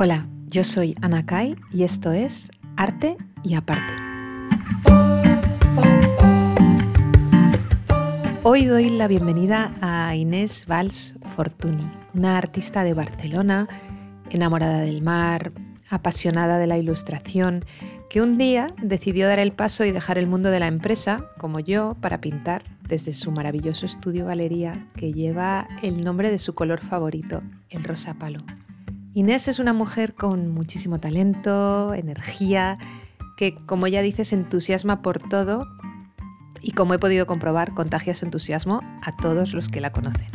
Hola, yo soy Ana Kai y esto es Arte y Aparte. Hoy doy la bienvenida a Inés Valls Fortuny, una artista de Barcelona, enamorada del mar, apasionada de la ilustración, que un día decidió dar el paso y dejar el mundo de la empresa, como yo, para pintar desde su maravilloso estudio galería que lleva el nombre de su color favorito, el rosa palo. Inés es una mujer con muchísimo talento, energía, que como ella dice se entusiasma por todo y como he podido comprobar contagia su entusiasmo a todos los que la conocen.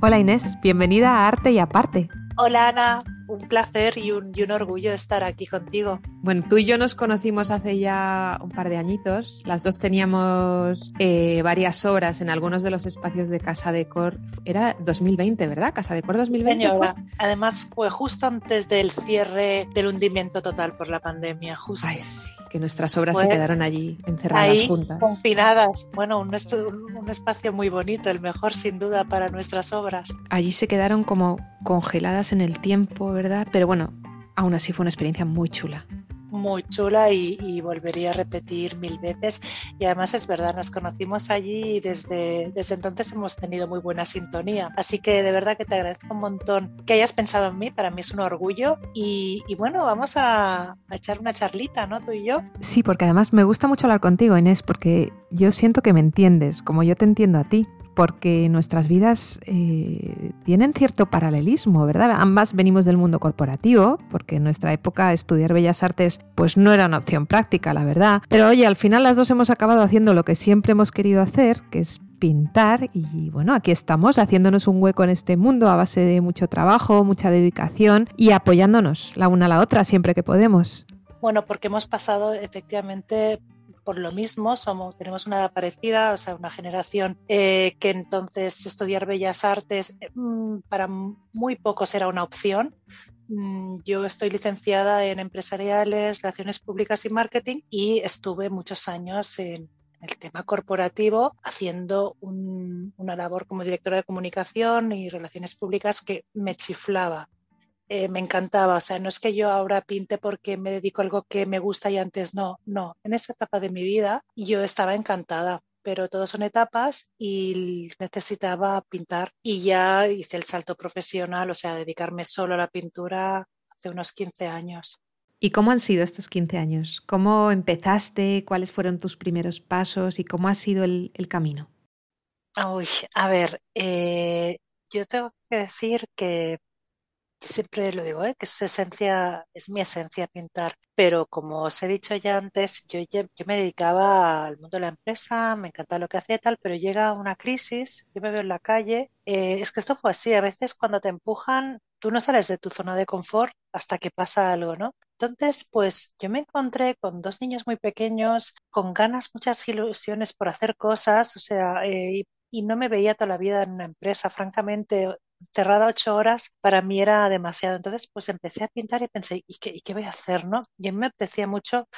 Hola Inés, bienvenida a Arte y Aparte. Hola Ana, un placer y un, orgullo estar aquí contigo. Bueno, tú y yo nos conocimos hace ya un par de añitos. Las dos teníamos eh, varias obras en algunos de los espacios de Casa de Cor. Era 2020, ¿verdad? Casa de Cor 2020. Señora, además fue justo antes del cierre del hundimiento total por la pandemia. Justo. Ay, sí, que nuestras obras se quedaron allí encerradas ahí, juntas. Confinadas. Bueno, un, un espacio muy bonito, el mejor sin duda para nuestras obras. Allí se quedaron como congeladas en el tiempo, ¿verdad? Pero bueno, aún así fue una experiencia muy chula muy chula y, volvería a repetir mil veces. Y además es verdad, nos conocimos allí y desde, desde entonces hemos tenido muy buena sintonía. Así que de verdad que te agradezco un montón que hayas pensado en mí, para mí es un orgullo. Y, bueno, vamos a, a, echar una charlita, ¿no? Tú y yo. Sí, porque además me gusta mucho hablar contigo, Inés, porque yo siento que me entiendes, como yo te entiendo a ti porque nuestras vidas eh, tienen cierto paralelismo, ¿verdad? Ambas venimos del mundo corporativo, porque en nuestra época estudiar bellas artes pues no era una opción práctica, la verdad. Pero oye, al final las dos hemos acabado haciendo lo que siempre hemos querido hacer, que es pintar y bueno, aquí estamos haciéndonos un hueco en este mundo a base de mucho trabajo, mucha dedicación y apoyándonos la una a la otra siempre que podemos. Bueno, porque hemos pasado efectivamente por lo mismo, somos, tenemos una edad parecida, o sea, una generación eh, que entonces estudiar bellas artes mm, para muy pocos era una opción. Mm, yo estoy licenciada en empresariales, relaciones públicas y marketing y estuve muchos años en, el tema corporativo, haciendo una labor como directora de comunicación y relaciones públicas que me chiflaba. Eh, me encantaba. O sea, no es que yo ahora pinte porque me dedico a algo que me gusta y antes no. No, en esa etapa de mi vida yo estaba encantada, pero todos son etapas y necesitaba pintar y ya hice el salto profesional, o sea, dedicarme solo a la pintura hace unos 15 años. ¿Y cómo han sido estos 15 años? ¿Cómo empezaste? ¿Cuáles fueron tus primeros pasos? ¿Y cómo ha sido el, camino? Uy, a ver, eh, yo tengo que decir que siempre lo digo, ¿eh? que es esencia, es mi esencia pintar. Pero como os he dicho ya antes, yo, yo me dedicaba al mundo de la empresa, me encantaba lo que hacía tal, pero llega una crisis, yo me veo en la calle. Eh, es que esto fue así, a veces cuando te empujan, tú no sales de tu zona de confort hasta que pasa algo, ¿no? Entonces, pues yo me encontré con dos niños muy pequeños, con ganas, muchas ilusiones por hacer cosas, o sea, eh, y no me veía toda la vida en una empresa, francamente, cerrada ocho horas para mí era demasiado. Entonces, pues empecé a pintar y pensé, ¿y qué, qué voy a hacer? ¿no? Y a mí me apetecía mucho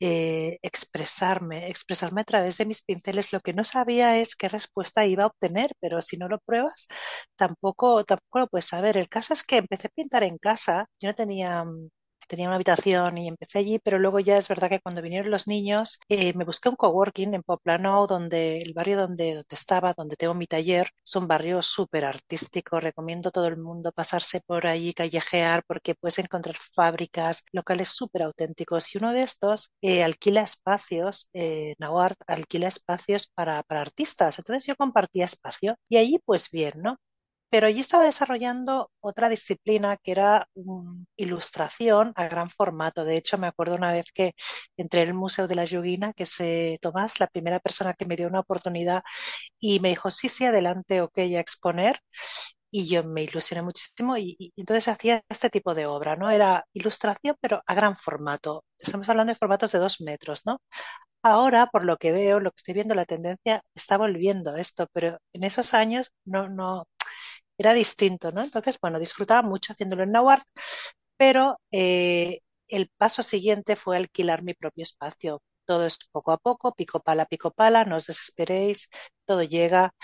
eh, expresarme, expresarme a través de mis pinceles. Lo que no sabía es qué respuesta iba a obtener, pero si no lo pruebas, tampoco, tampoco lo puedes saber. El caso es que empecé a pintar en casa. Yo no tenía mm, tenía una habitación y empecé allí, pero luego ya es verdad que cuando vinieron los niños eh, me busqué un coworking en Poplano, donde el barrio donde, donde estaba, donde tengo mi taller, es un barrio súper artístico. Recomiendo a todo el mundo pasarse por allí, callejear, porque puedes encontrar fábricas, locales súper auténticos. Y uno de estos eh, alquila espacios, eh, Nauart alquila espacios para, para artistas. Entonces yo compartía espacio y allí pues bien, ¿no? Pero allí estaba desarrollando otra disciplina que era ilustración a gran formato. De hecho, me acuerdo una vez que entré en el Museo de la Yoguina, que es Tomás, la primera persona que me dio una oportunidad y me dijo, sí, sí, adelante, ok, a exponer. Y yo me ilusioné muchísimo y, y, entonces hacía este tipo de obra, ¿no? Era ilustración, pero a gran formato. Estamos hablando de formatos de dos metros, ¿no? Ahora, por lo que veo, lo que estoy viendo, la tendencia está volviendo esto, pero en esos años no, no, era distinto, ¿no? Entonces, bueno, disfrutaba mucho haciéndolo en Nauart, pero eh, el paso siguiente fue alquilar mi propio espacio. todo es poco a poco, pico pala, pico pala, no os desesperéis, todo llega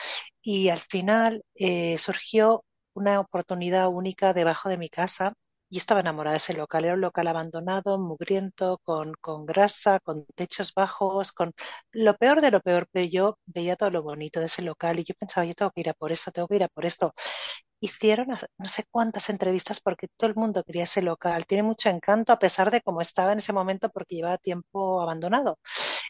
y al final eh, surgió una oportunidad única debajo de mi casa y estaba enamorada de ese local. Era un local abandonado, mugriento, con, con grasa, con techos bajos, con lo peor de lo peor, pero yo veía todo lo bonito de ese local y yo pensaba, yo tengo que ir a por esto, tengo que ir a por esto. Hicieron no sé cuántas entrevistas porque todo el mundo quería ese local. Tiene mucho encanto a pesar de cómo estaba en ese momento porque llevaba tiempo abandonado.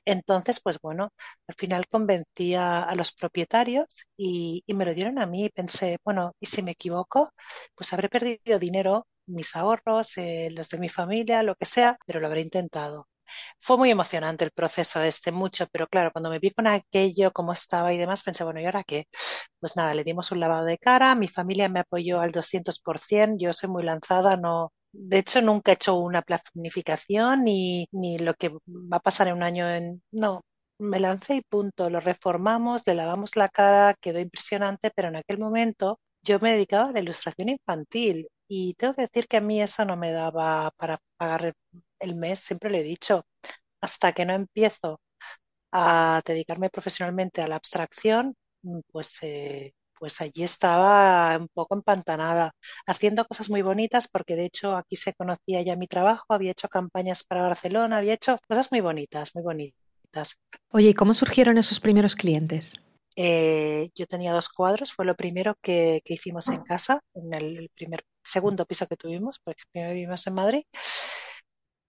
Entonces, pues bueno, al final convencí a, los propietarios y, y, me lo dieron a mí. Pensé, bueno, ¿y si me equivoco? Pues habré perdido dinero mis ahorros, eh, los de mi familia, lo que sea, pero lo habré intentado. Fue muy emocionante el proceso este, mucho, pero claro, cuando me vi con aquello, cómo estaba y demás, pensé, bueno, ¿y ahora qué? Pues nada, le dimos un lavado de cara, mi familia me apoyó al 200%, yo soy muy lanzada, no, de hecho, nunca he hecho una planificación ni, ni lo que va a pasar en un año en, no, me lancé y punto, lo reformamos, le lavamos la cara, quedó impresionante, pero en aquel momento yo me dedicaba a la ilustración infantil y tengo que decir que a mí eso no me daba para pagar el mes, siempre le he dicho, hasta que no empiezo a dedicarme profesionalmente a la abstracción, mm, pues, eh, pues allí estaba un poco empantanada, haciendo cosas muy bonitas, porque de hecho aquí se conocía ya mi trabajo, había hecho campañas para Barcelona, había hecho cosas muy bonitas, muy bonitas. Oye, ¿y cómo surgieron esos primeros clientes? Eh, yo tenía dos cuadros, fue lo primero que, hicimos en casa, en el primer, segundo piso que tuvimos, porque primero vivimos en Madrid,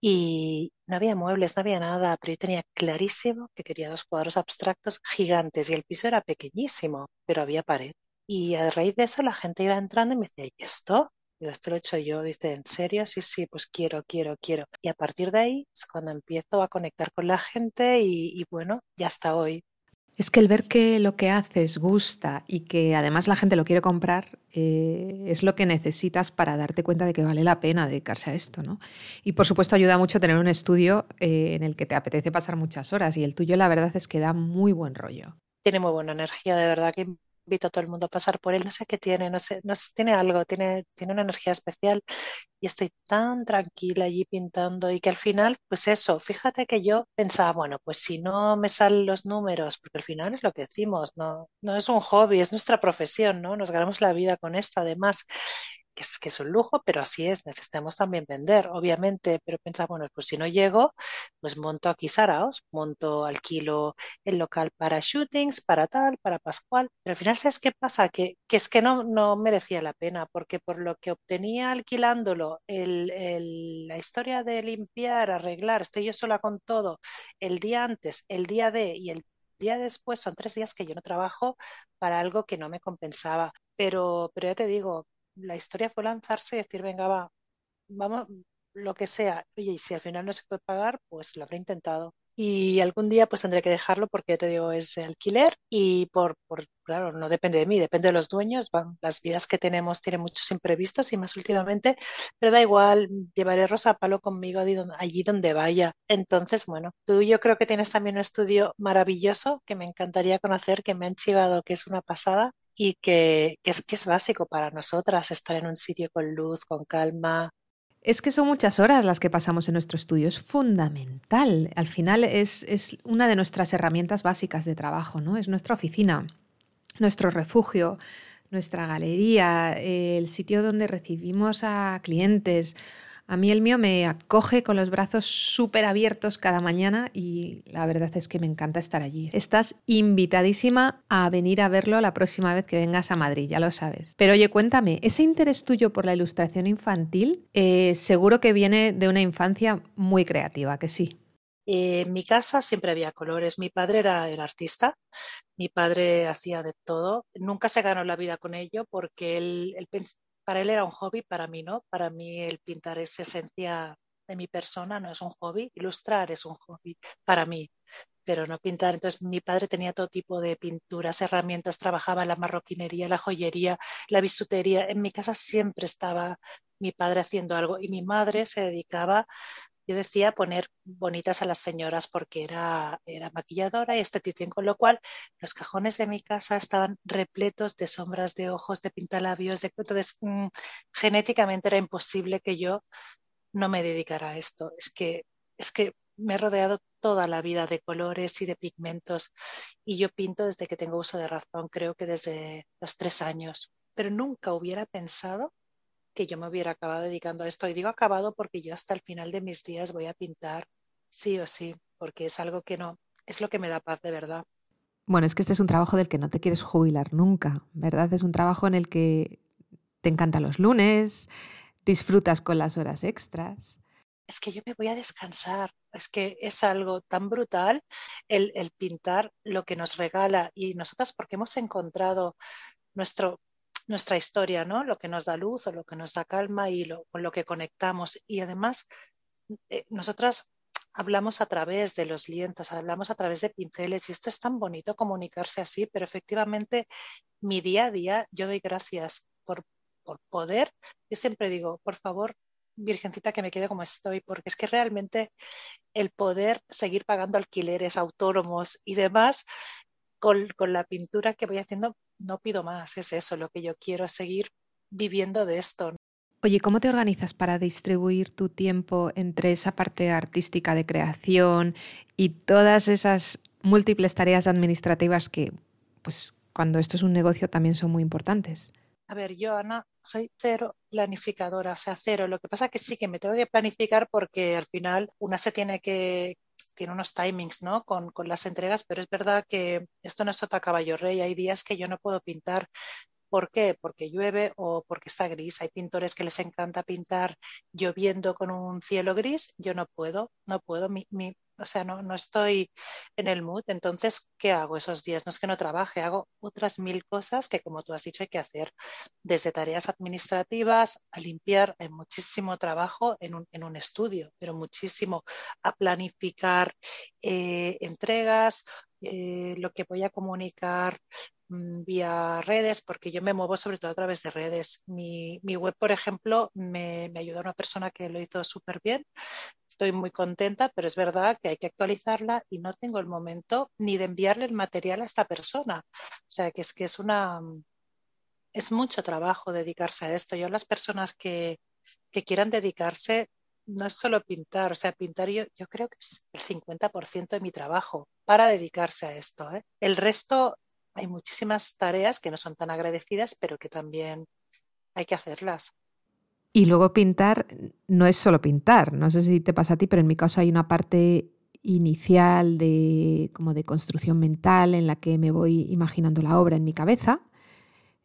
y no había muebles, no había nada, pero yo tenía clarísimo que quería dos cuadros abstractos gigantes y el piso era pequeñísimo, pero había pared. Y a raíz de eso la gente iba entrando y me decía, ¿y esto? Digo, esto lo he hecho yo. Dice, ¿en serio? Sí, sí, pues quiero, quiero, quiero. Y a partir de ahí es cuando empiezo a conectar con la gente y, y bueno, ya hasta hoy. Es que el ver que lo que haces gusta y que además la gente lo quiere comprar eh, es lo que necesitas para darte cuenta de que vale la pena dedicarse a esto, ¿no? Y por supuesto ayuda mucho tener un estudio eh, en el que te apetece pasar muchas horas y el tuyo la verdad es que da muy buen rollo. Tiene muy buena energía, de verdad que invito a todo el mundo a pasar por él. No sé qué tiene, no sé, no sé, tiene algo, tiene, tiene una energía especial y estoy tan tranquila allí pintando y que al final, pues eso, fíjate que yo pensaba, bueno, pues si no me salen los números, porque al final es lo que decimos, no, no es un hobby, es nuestra profesión, ¿no? Nos ganamos la vida con esto además que es, un lujo, pero así es, necesitamos también vender, obviamente, pero piensa, bueno, pues si no llego, pues monto aquí Saraos, monto, alquilo el local para shootings, para tal, para Pascual, pero al final, ¿sabes qué pasa? Que, que es que no, no merecía la pena, porque por lo que obtenía alquilándolo, el, el, la historia de limpiar, arreglar, estoy yo sola con todo, el día antes, el día de y el día después son tres días que yo no trabajo para algo que no me compensaba. Pero, pero ya te digo, la historia fue lanzarse y decir, venga, va, vamos, lo que sea. Oye, y si al final no se puede pagar, pues lo habré intentado. Y algún día pues tendré que dejarlo porque te digo, es alquiler y por, por, claro, no depende de mí, depende de los dueños. las vidas que tenemos tienen muchos imprevistos y más últimamente, pero da igual, llevaré Rosa Palo conmigo allí donde vaya. Entonces, bueno, tú yo creo que tienes también un estudio maravilloso que me encantaría conocer, que me han chivado, que es una pasada y que, es, que es básico para nosotras estar en un sitio con luz, con calma. Es que son muchas horas las que pasamos en nuestro estudio, es fundamental. Al final es, es una de nuestras herramientas básicas de trabajo, ¿no? Es nuestra oficina, nuestro refugio, nuestra galería, el sitio donde recibimos a clientes, a mí el mío me acoge con los brazos súper abiertos cada mañana y la verdad es que me encanta estar allí. Estás invitadísima a venir a verlo la próxima vez que vengas a Madrid, ya lo sabes. Pero oye, cuéntame, ese interés tuyo por la ilustración infantil eh, seguro que viene de una infancia muy creativa, que sí. En mi casa siempre había colores. Mi padre era el artista, mi padre hacía de todo. Nunca se ganó la vida con ello porque él, él, para él era un hobby, para mí no. Para mí el pintar es esencia de mi persona, no es un hobby. Ilustrar es un hobby para mí, pero no pintar. Entonces mi padre tenía todo tipo de pinturas, herramientas, trabajaba la marroquinería, la joyería, la bisutería. En mi casa siempre estaba mi padre haciendo algo y mi madre se dedicaba yo decía poner bonitas a las señoras porque era, era maquilladora y esteticien, con lo cual los cajones de mi casa estaban repletos de sombras de ojos, de pintalabios, de entonces mm, genéticamente era imposible que yo no me dedicara a esto. Es que, es que me he rodeado toda la vida de colores y de pigmentos y yo pinto desde que tengo uso de razón, creo que desde los tres años, pero nunca hubiera pensado que yo me hubiera acabado dedicando a esto. Y digo acabado porque yo hasta el final de mis días voy a pintar sí o sí, porque es algo que no, es lo que me da paz de verdad. Bueno, es que este es un trabajo del que no te quieres jubilar nunca, ¿verdad? Es un trabajo en el que te encantan los lunes, disfrutas con las horas extras. Es que yo me voy a descansar, es que es algo tan brutal el, el pintar lo que nos regala y nosotras porque hemos encontrado nuestro, nuestra historia, ¿no? Lo que nos da luz o lo que nos da calma y lo, con lo que conectamos. Y además, eh, nosotras hablamos a través de los lienzos, hablamos a través de pinceles y esto es tan bonito comunicarse así, pero efectivamente mi día a día yo doy gracias por, por poder. Yo siempre digo, por favor, Virgencita, que me quede como estoy, porque es que realmente el poder seguir pagando alquileres autónomos y demás con, con la pintura que voy haciendo, no pido más, es eso, lo que yo quiero es seguir viviendo de esto. Oye, ¿cómo te organizas para distribuir tu tiempo entre esa parte artística de creación y todas esas múltiples tareas administrativas que, pues, cuando esto es un negocio también son muy importantes? A ver, yo, Ana, soy cero planificadora, o sea, cero. Lo que pasa es que sí que me tengo que planificar porque al final una se tiene que, tiene unos timings, ¿no? Con, con, las entregas, pero es verdad que esto no es otra caballo rey. Hay días que yo no puedo pintar ¿Por qué? Porque llueve o porque está gris. Hay pintores que les encanta pintar lloviendo con un cielo gris. Yo no puedo, no puedo. Mi, mi, o sea, no, no estoy en el mood. Entonces, ¿qué hago esos días? No es que no trabaje, hago otras mil cosas que, como tú has dicho, hay que hacer. Desde tareas administrativas a limpiar, hay muchísimo trabajo en un, en un estudio, pero muchísimo a planificar eh, entregas, eh, lo que voy a comunicar vía redes, porque yo me muevo sobre todo a través de redes. Mi, mi web, por ejemplo, me, me ayudó una persona que lo hizo súper bien. Estoy muy contenta, pero es verdad que hay que actualizarla y no tengo el momento ni de enviarle el material a esta persona. O sea, que es que es una... Es mucho trabajo dedicarse a esto. Yo las personas que, que quieran dedicarse no es solo pintar, o sea, pintar yo, yo creo que es el 50% de mi trabajo para dedicarse a esto. ¿eh? El resto hay muchísimas tareas que no son tan agradecidas, pero que también hay que hacerlas. Y luego pintar no es solo pintar, no sé si te pasa a ti, pero en mi caso hay una parte inicial de como de construcción mental en la que me voy imaginando la obra en mi cabeza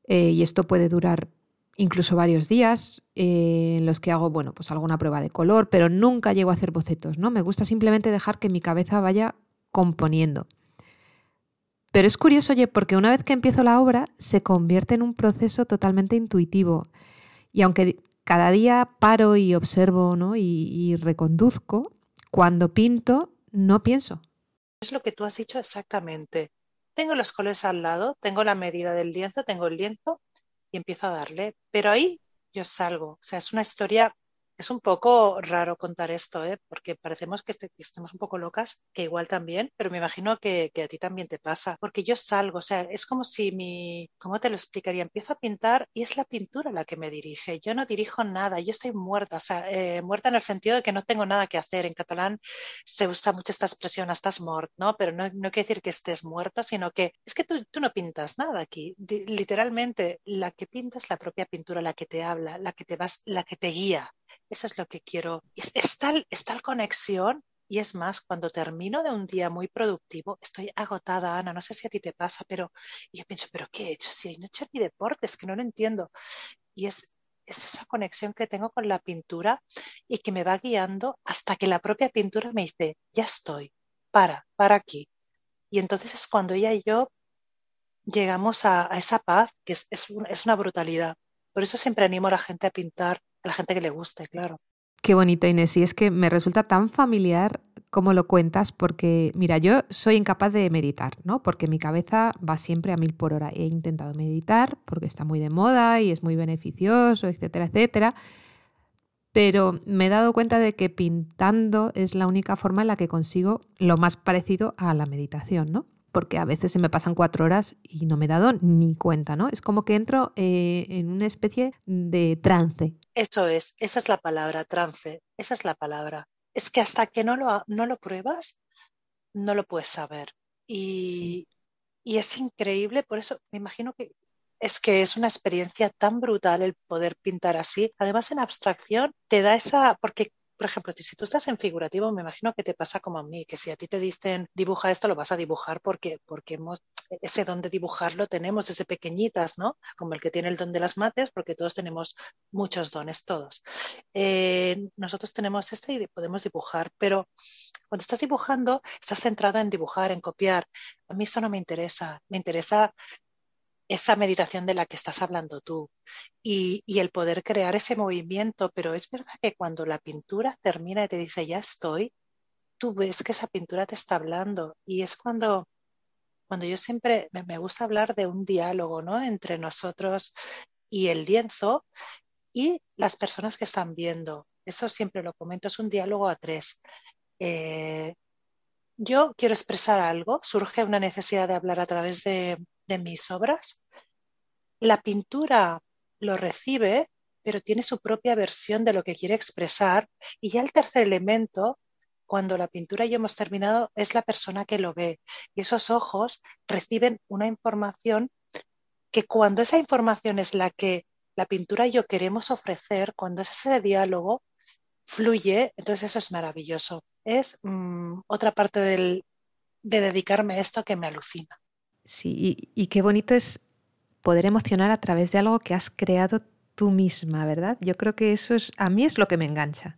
eh, y esto puede durar incluso varios días eh, en los que hago bueno pues alguna prueba de color pero nunca llego a hacer bocetos no me gusta simplemente dejar que mi cabeza vaya componiendo pero es curioso, oye, porque una vez que empiezo la obra se convierte en un proceso totalmente intuitivo. Y aunque cada día paro y observo ¿no? y, y reconduzco, cuando pinto no pienso. Es lo que tú has dicho exactamente. Tengo los colores al lado, tengo la medida del lienzo, tengo el lienzo y empiezo a darle. Pero ahí yo salgo. O sea, es una historia es un poco raro contar esto, ¿eh? porque parecemos que, este, que, estemos un poco locas, que igual también, pero me imagino que, a ti también te pasa, porque yo salgo, o sea, es como si mi, ¿cómo te lo explicaría? Empiezo a pintar y es la pintura la que me dirige, yo no dirijo nada, yo estoy muerta, o sea, eh, muerta en el sentido de que no tengo nada que hacer. En catalán se usa mucho esta expresión, estás mort, ¿no? Pero no, quiere decir que estés muerto, sino que es que tú, tú no pintas nada aquí, literalmente la que pinta es la propia pintura, la que te habla, la que te vas, la que te guía. Eso es lo que quiero. Es, es, tal, es tal conexión y es más, cuando termino de un día muy productivo, estoy agotada, Ana, no sé si a ti te pasa, pero yo pienso, ¿pero qué he hecho? Si no he hecho ni deportes, que no lo entiendo. Y es, es esa conexión que tengo con la pintura y que me va guiando hasta que la propia pintura me dice, ya estoy, para, para aquí. Y entonces es cuando ella y yo llegamos a, esa paz, que es, es, una brutalidad. Por eso siempre animo a la gente a pintar la gente que le guste, claro. Qué bonito, Inés. Y es que me resulta tan familiar como lo cuentas, porque, mira, yo soy incapaz de meditar, ¿no? Porque mi cabeza va siempre a mil por hora. He intentado meditar porque está muy de moda y es muy beneficioso, etcétera, etcétera. Pero me he dado cuenta de que pintando es la única forma en la que consigo lo más parecido a la meditación, ¿no? porque a veces se me pasan cuatro horas y no me he dado ni cuenta, ¿no? Es como que entro eh, en una especie de trance. Eso es, esa es la palabra, trance, esa es la palabra. es que hasta que no lo, no lo pruebas, no lo puedes saber. Y, y es increíble, por eso me imagino que es que es una experiencia tan brutal el poder pintar así. Además, en abstracción te da esa, porque por ejemplo, si tú estás en figurativo, me imagino que te pasa como a mí, que si a ti te dicen dibuja esto, lo vas a dibujar porque, porque ese don de dibujar lo tenemos desde pequeñitas, ¿no? Como el que tiene el don de las mates, porque todos tenemos muchos dones, todos. Eh, nosotros tenemos este y podemos dibujar, pero cuando estás dibujando, estás centrado en dibujar, en copiar. A mí eso no me interesa. Me interesa esa meditación de la que estás hablando tú y, el poder crear ese movimiento, pero es verdad que cuando la pintura termina y te dice ya estoy, tú ves que esa pintura te está hablando y es cuando, cuando yo siempre me, gusta hablar de un diálogo ¿no? entre nosotros y el lienzo y las personas que están viendo. Eso siempre lo comento, es un diálogo a tres. Eh, yo quiero expresar algo, surge una necesidad de hablar a través de, de mis obras, la pintura lo recibe, pero tiene su propia versión de lo que quiere expresar. Y ya el tercer elemento, cuando la pintura y yo hemos terminado, es la persona que lo ve. Y esos ojos reciben una información que cuando esa información es la que la pintura y yo queremos ofrecer, cuando es ese diálogo, fluye, entonces eso es maravilloso. Es mm, otra parte del, de dedicarme a esto que me alucina. Sí, y, qué bonito es poder emocionar a través de algo que has creado tú misma, ¿verdad? Yo creo que eso es, a mí es lo que me engancha.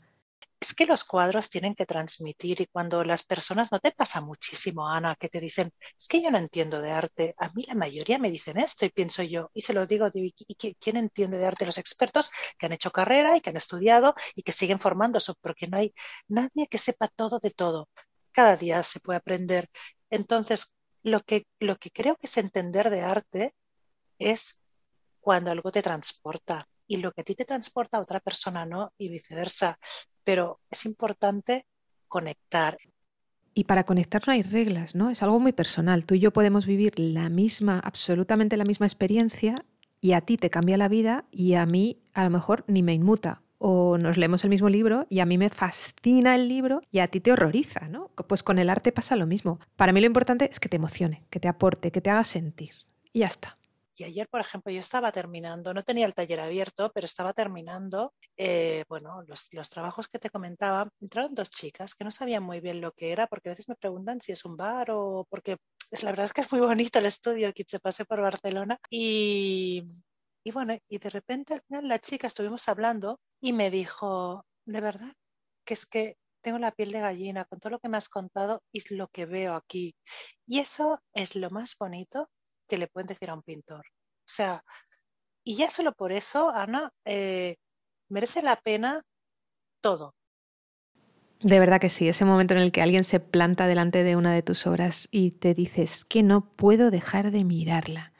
Es que los cuadros tienen que transmitir y cuando las personas, no te pasa muchísimo, Ana, que te dicen, es que yo no entiendo de arte, a mí la mayoría me dicen esto y pienso yo, y se lo digo, ¿y quién entiende de arte? Los expertos que han hecho carrera y que han estudiado y que siguen formándose, porque no hay nadie que sepa todo de todo. Cada día se puede aprender. Entonces, lo que, lo que creo que es entender de arte es cuando algo te transporta y lo que a ti te transporta a otra persona no y viceversa. Pero es importante conectar. Y para conectar no hay reglas, ¿no? Es algo muy personal. Tú y yo podemos vivir la misma, absolutamente la misma experiencia y a ti te cambia la vida y a mí a lo mejor ni me inmuta o nos leemos el mismo libro y a mí me fascina el libro y a ti te horroriza, ¿no? Pues con el arte pasa lo mismo. Para mí lo importante es que te emocione, que te aporte, que te haga sentir. Y ya está. Y ayer, por ejemplo, yo estaba terminando, no tenía el taller abierto, pero estaba terminando, eh, bueno, los, trabajos que te comentaba. Entraron dos chicas que no sabían muy bien lo que era, porque a veces me preguntan si es un bar o porque la verdad es que es muy bonito el estudio que se pase por Barcelona. Y, y bueno, y de repente al final la chica estuvimos hablando y me dijo, de verdad, que es que tengo la piel de gallina con todo lo que me has contado y lo que veo aquí. Y eso es lo más bonito que le pueden decir a un pintor. O sea, y ya solo por eso, Ana, eh, merece la pena todo. De verdad que sí, ese momento en el que alguien se planta delante de una de tus obras y te dices que no puedo dejar de mirarla.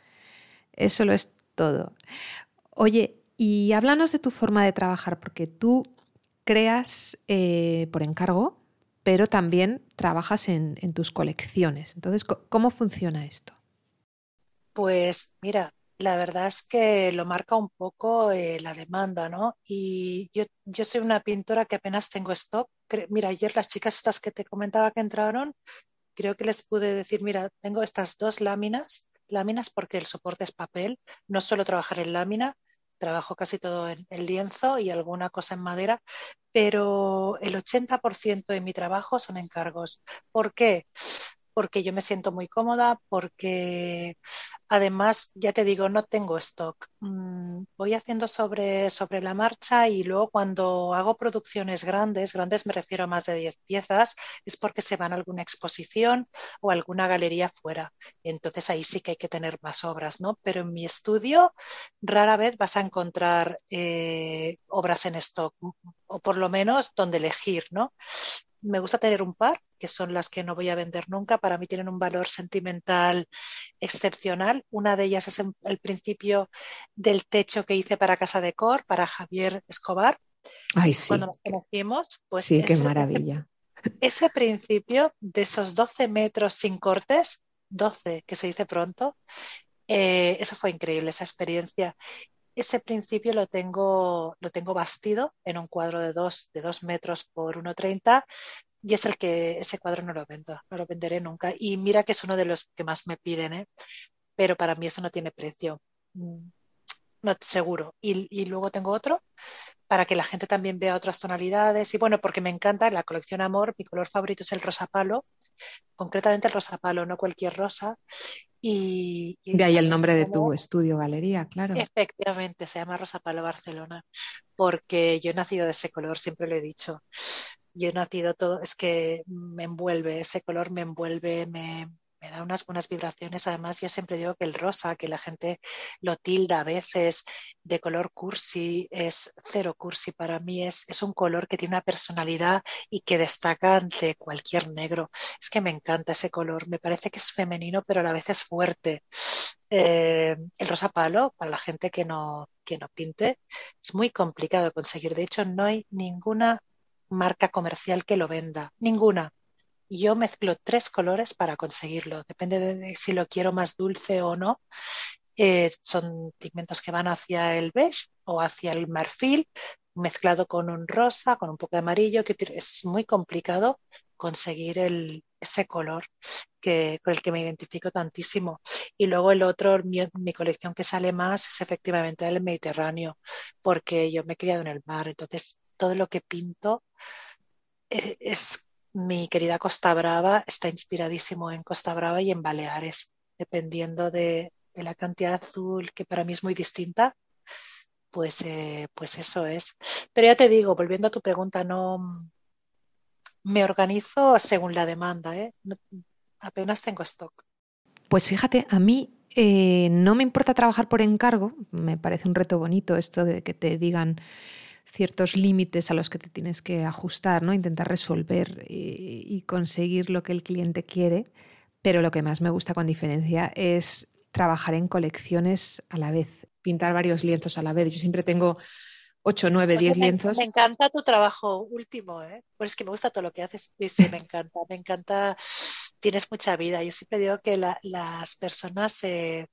Eso lo es todo. Oye, y háblanos de tu forma de trabajar, porque tú creas eh, por encargo, pero también trabajas en, tus colecciones. Entonces, ¿cómo funciona esto? Pues mira, la verdad es que lo marca un poco eh, la demanda, ¿no? Y yo, yo, soy una pintora que apenas tengo stock. Mira, ayer las chicas estas que te comentaba que entraron, creo que les pude decir, mira, tengo estas dos láminas láminas porque el soporte es papel. No suelo trabajar en lámina, trabajo casi todo en, en lienzo y alguna cosa en madera, pero el 80% de mi trabajo son encargos. ¿Por qué? porque yo me siento muy cómoda, porque además, ya te digo, no tengo stock. Mm, voy haciendo sobre, sobre la marcha y luego cuando hago producciones grandes, grandes me refiero a más de 10 piezas, es porque se van a alguna exposición o alguna galería fuera. Entonces ahí sí que hay que tener más obras, ¿no? Pero en mi estudio rara vez vas a encontrar eh, obras en stock o por lo menos donde elegir, ¿no? me gusta tener un par, que son las que no voy a vender nunca. Para mí tienen un valor sentimental excepcional. Una de ellas es el principio del techo que hice para Casa de Cor, para Javier Escobar. Ay, sí. Cuando nos conocimos, pues. Sí, qué maravilla. Ese principio de esos 12 metros sin cortes, 12 que se dice pronto, eh, eso fue increíble, esa experiencia. ese principio lo tengo, lo tengo bastido en un cuadro de dos, de dos metros por 1,30 y es el que ese cuadro no lo vendo, no lo venderé nunca. Y mira que es uno de los que más me piden, ¿eh? pero para mí eso no tiene precio. No, seguro. Y, y, luego tengo otro para que la gente también vea otras tonalidades. Y bueno, porque me encanta la colección Amor, mi color favorito es el rosa palo, concretamente el rosa palo, no cualquier rosa. Y, de ahí el nombre de tu estudio, galería, claro. Efectivamente, se llama Rosa Palo Barcelona, porque yo he nacido de ese color, siempre lo he dicho. Yo he nacido todo, es que me envuelve, ese color me envuelve, me, me da unas buenas vibraciones. Además, yo siempre digo que el rosa, que la gente lo tilda a veces de color cursi, es cero cursi. Para mí es, es un color que tiene una personalidad y que destaca ante cualquier negro. Es que me encanta ese color. Me parece que es femenino, pero a la vez es fuerte. Eh, el rosa palo, para la gente que no, que no pinte, es muy complicado conseguir. De hecho, no hay ninguna marca comercial que lo venda. Ninguna yo mezclo tres colores para conseguirlo. Depende de si lo quiero más dulce o no. Eh, son pigmentos que van hacia el beige o hacia el marfil, mezclado con un rosa, con un poco de amarillo, que es muy complicado conseguir ese color que, con el que me identifico tantísimo. Y luego el otro, mi, colección que sale más es efectivamente el Mediterráneo, porque yo me he criado en el mar, entonces todo lo que pinto eh, es mi querida Costa Brava está inspiradísimo en Costa Brava y en Baleares, dependiendo de, la cantidad azul, que para mí es muy distinta, pues, eh, pues eso es. Pero ya te digo, volviendo a tu pregunta, no me organizo según la demanda, ¿eh? apenas tengo stock. Pues fíjate, a mí eh, no me importa trabajar por encargo, me parece un reto bonito esto de que te digan ciertos límites a los que te tienes que ajustar, ¿no? Intentar resolver y, conseguir lo que el cliente quiere. Pero lo que más me gusta con diferencia es trabajar en colecciones a la vez, pintar varios lienzos a la vez. Yo siempre tengo 8, 9, 10 lienzos. Me encanta tu trabajo último, ¿eh? Pues es que me gusta todo lo que haces. Sí, sí, me encanta, me encanta. Tienes mucha vida. Yo siempre digo que las personas se,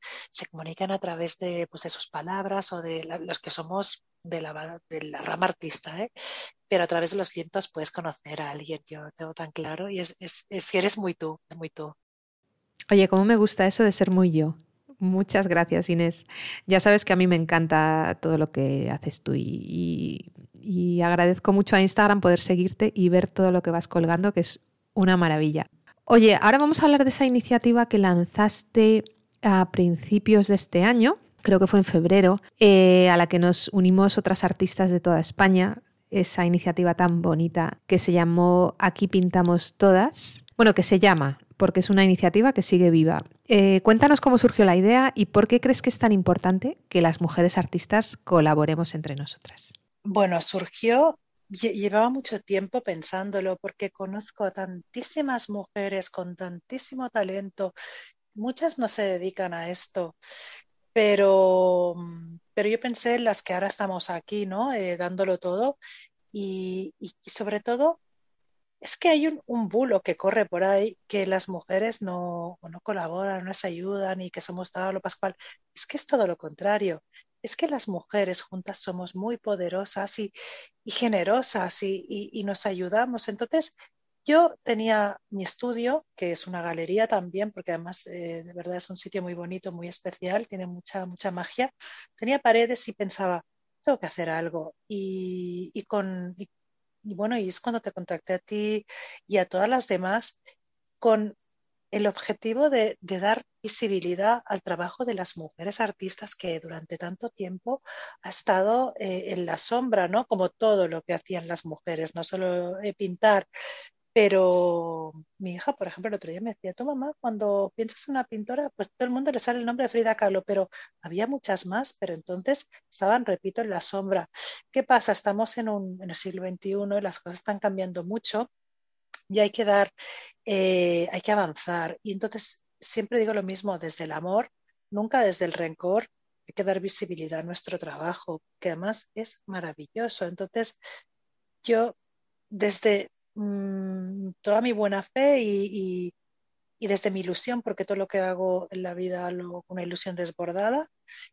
comunican a través de, pues, de sus palabras o de los que somos de la, de la rama artista, ¿eh? pero a través de los lienzos puedes conocer a alguien, yo tengo tan claro, y es, es, eres muy tú, muy tú. Oye, ¿cómo me gusta eso de ser muy yo? Muchas gracias, Inés. Ya sabes que a mí me encanta todo lo que haces tú y, y, agradezco mucho a Instagram poder seguirte y ver todo lo que vas colgando, que es una maravilla. Oye, ahora vamos a hablar de esa iniciativa que lanzaste a principios de este año, creo que fue en febrero, eh, a la que nos unimos otras artistas de toda España, esa iniciativa tan bonita que se llamó Aquí pintamos todas. Bueno, que se llama, porque es una iniciativa que sigue viva. Eh, cuéntanos cómo surgió la idea y por qué crees que es tan importante que las mujeres artistas colaboremos entre nosotras. Bueno, surgió, llevaba mucho tiempo pensándolo porque conozco a tantísimas mujeres con tantísimo talento. Muchas no se dedican a esto pero, pero yo pensé en las que ahora estamos aquí, ¿no? Eh, dándolo todo y, y, sobre todo es que hay un, un, bulo que corre por ahí que las mujeres no, no colaboran, no se ayudan y que somos todo lo pascual. Es que es todo lo contrario. Es que las mujeres juntas somos muy poderosas y, y generosas y, nos ayudamos. Entonces, yo tenía mi estudio, que es una galería también, porque además eh, de verdad es un sitio muy bonito, muy especial, tiene mucha, mucha magia. Tenía paredes y pensaba, tengo que hacer algo. Y, y con, y, bueno, y es cuando te contacté a ti y a todas las demás con el objetivo de, de, dar visibilidad al trabajo de las mujeres artistas que durante tanto tiempo ha estado eh, en la sombra, ¿no? Como todo lo que hacían las mujeres, no solo eh, pintar, pero mi hija, por ejemplo, el otro día me decía, tu mamá, cuando piensas en una pintora, pues todo el mundo le sale el nombre de Frida Kahlo, pero había muchas más, pero entonces estaban, repito, en la sombra. ¿Qué pasa? Estamos en, un, en el siglo XXI, las cosas están cambiando mucho y hay que dar, eh, hay que avanzar. Y entonces siempre digo lo mismo, desde el amor, nunca desde el rencor, hay que dar visibilidad a nuestro trabajo, que además es maravilloso. Entonces, yo desde Mm, toda mi buena fe y, y desde mi ilusión, porque todo lo que hago en la vida lo una ilusión desbordada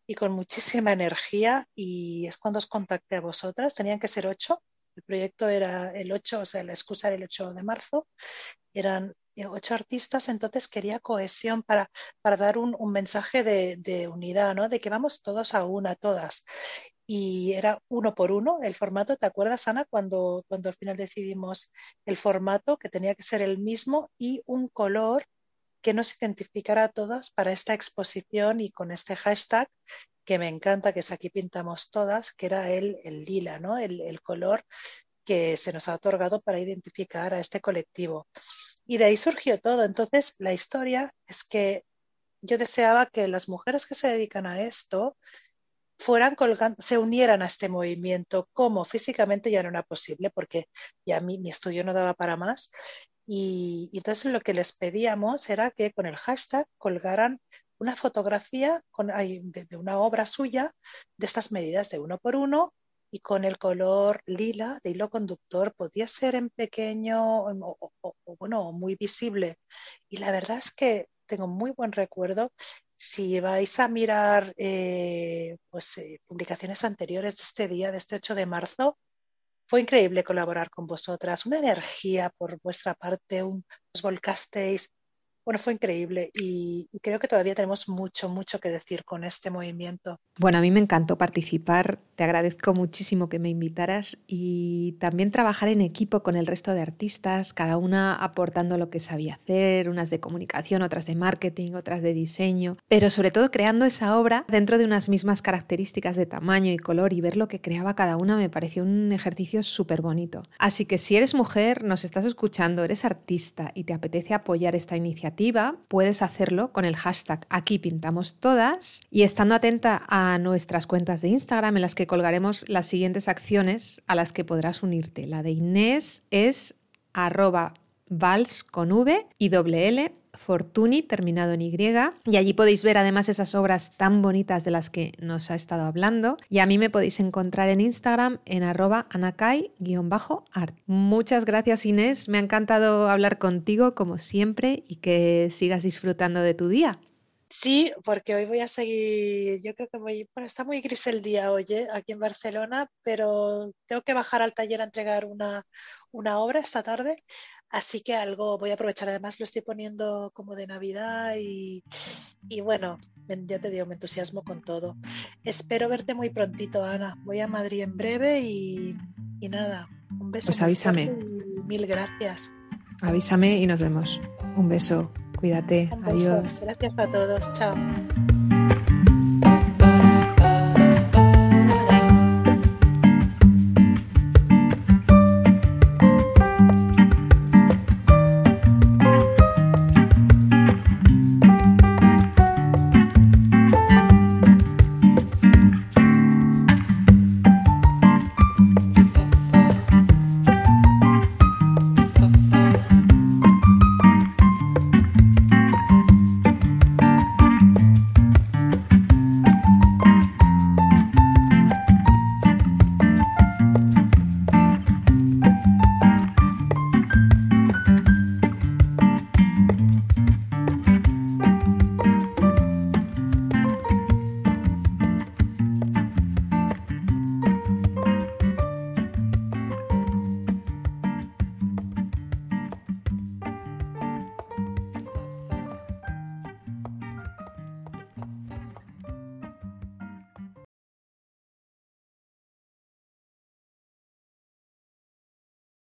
y con muchísima energía. Y es cuando os contacté a vosotras. Tenían que ser ocho. El proyecto era el 8, o sea, la excusa era el 8 de marzo. Eran ocho artistas, entonces quería cohesión para, para dar un, un mensaje de, de, unidad, ¿no? De que vamos todos a una, todas. Y era uno por uno el formato. ¿Te acuerdas, Ana, cuando, cuando al final decidimos el formato, que tenía que ser el mismo y un color que nos identificara a todas para esta exposición y con este hashtag que me encanta, que es aquí pintamos todas, que era el, el lila, ¿no? El, el color que se nos ha otorgado para identificar a este colectivo. Y de ahí surgió todo. Entonces, la historia es que yo deseaba que las mujeres que se dedican a esto fueran colgando, se unieran a este movimiento, como físicamente ya no era posible, porque ya mi, mi estudio no daba para más. Y, y, entonces lo que les pedíamos era que con el hashtag colgaran una fotografía de, una obra suya de estas medidas de uno por uno y con el color lila de hilo conductor podía ser en pequeño o, o, o, bueno, muy visible. Y la verdad es que tengo muy buen recuerdo. Si vais a mirar eh, pues, eh, publicaciones anteriores de este día, de este 8 de marzo, fue increíble colaborar con vosotras. Una energía por vuestra parte, un, os volcasteis bueno, fue increíble y, creo que todavía tenemos mucho, mucho que decir con este movimiento. Bueno, a mí me encantó participar, te agradezco muchísimo que me invitaras y también trabajar en equipo con el resto de artistas, cada una aportando lo que sabía hacer, unas de comunicación, otras de marketing, otras de diseño, pero sobre todo creando esa obra dentro de unas mismas características de tamaño y color y ver lo que creaba cada una me pareció un ejercicio súper bonito. Así que si eres mujer, nos estás escuchando, eres artista y te apetece apoyar esta iniciativa, puedes hacerlo con el hashtag aquí pintamos todas y estando atenta a nuestras cuentas de Instagram en las que colgaremos las siguientes acciones a las que podrás unirte. La de Inés es arroba vals con V y doble L terminado en Y, y allí podéis ver además esas obras tan bonitas de las que nos ha estado hablando. Y a mí me podéis encontrar en Instagram en arroba anakai-art. Muchas gracias Inés, me ha encantado hablar contigo como siempre y que sigas disfrutando de tu día. Sí, porque hoy voy a seguir, yo creo que voy, bueno, está muy gris el día hoy, ¿eh? aquí en Barcelona, pero tengo que bajar al taller a entregar una, una obra esta tarde, Así que algo voy a aprovechar. Además, lo estoy poniendo como de Navidad y, y, bueno, ya te digo, me entusiasmo con todo. Espero verte muy prontito, Ana. Voy a Madrid en breve y, y nada, un beso. Pues avísame. Mil gracias. Avísame y nos vemos. Un beso. Cuídate. Un beso. Adiós. Gracias a todos. Chao.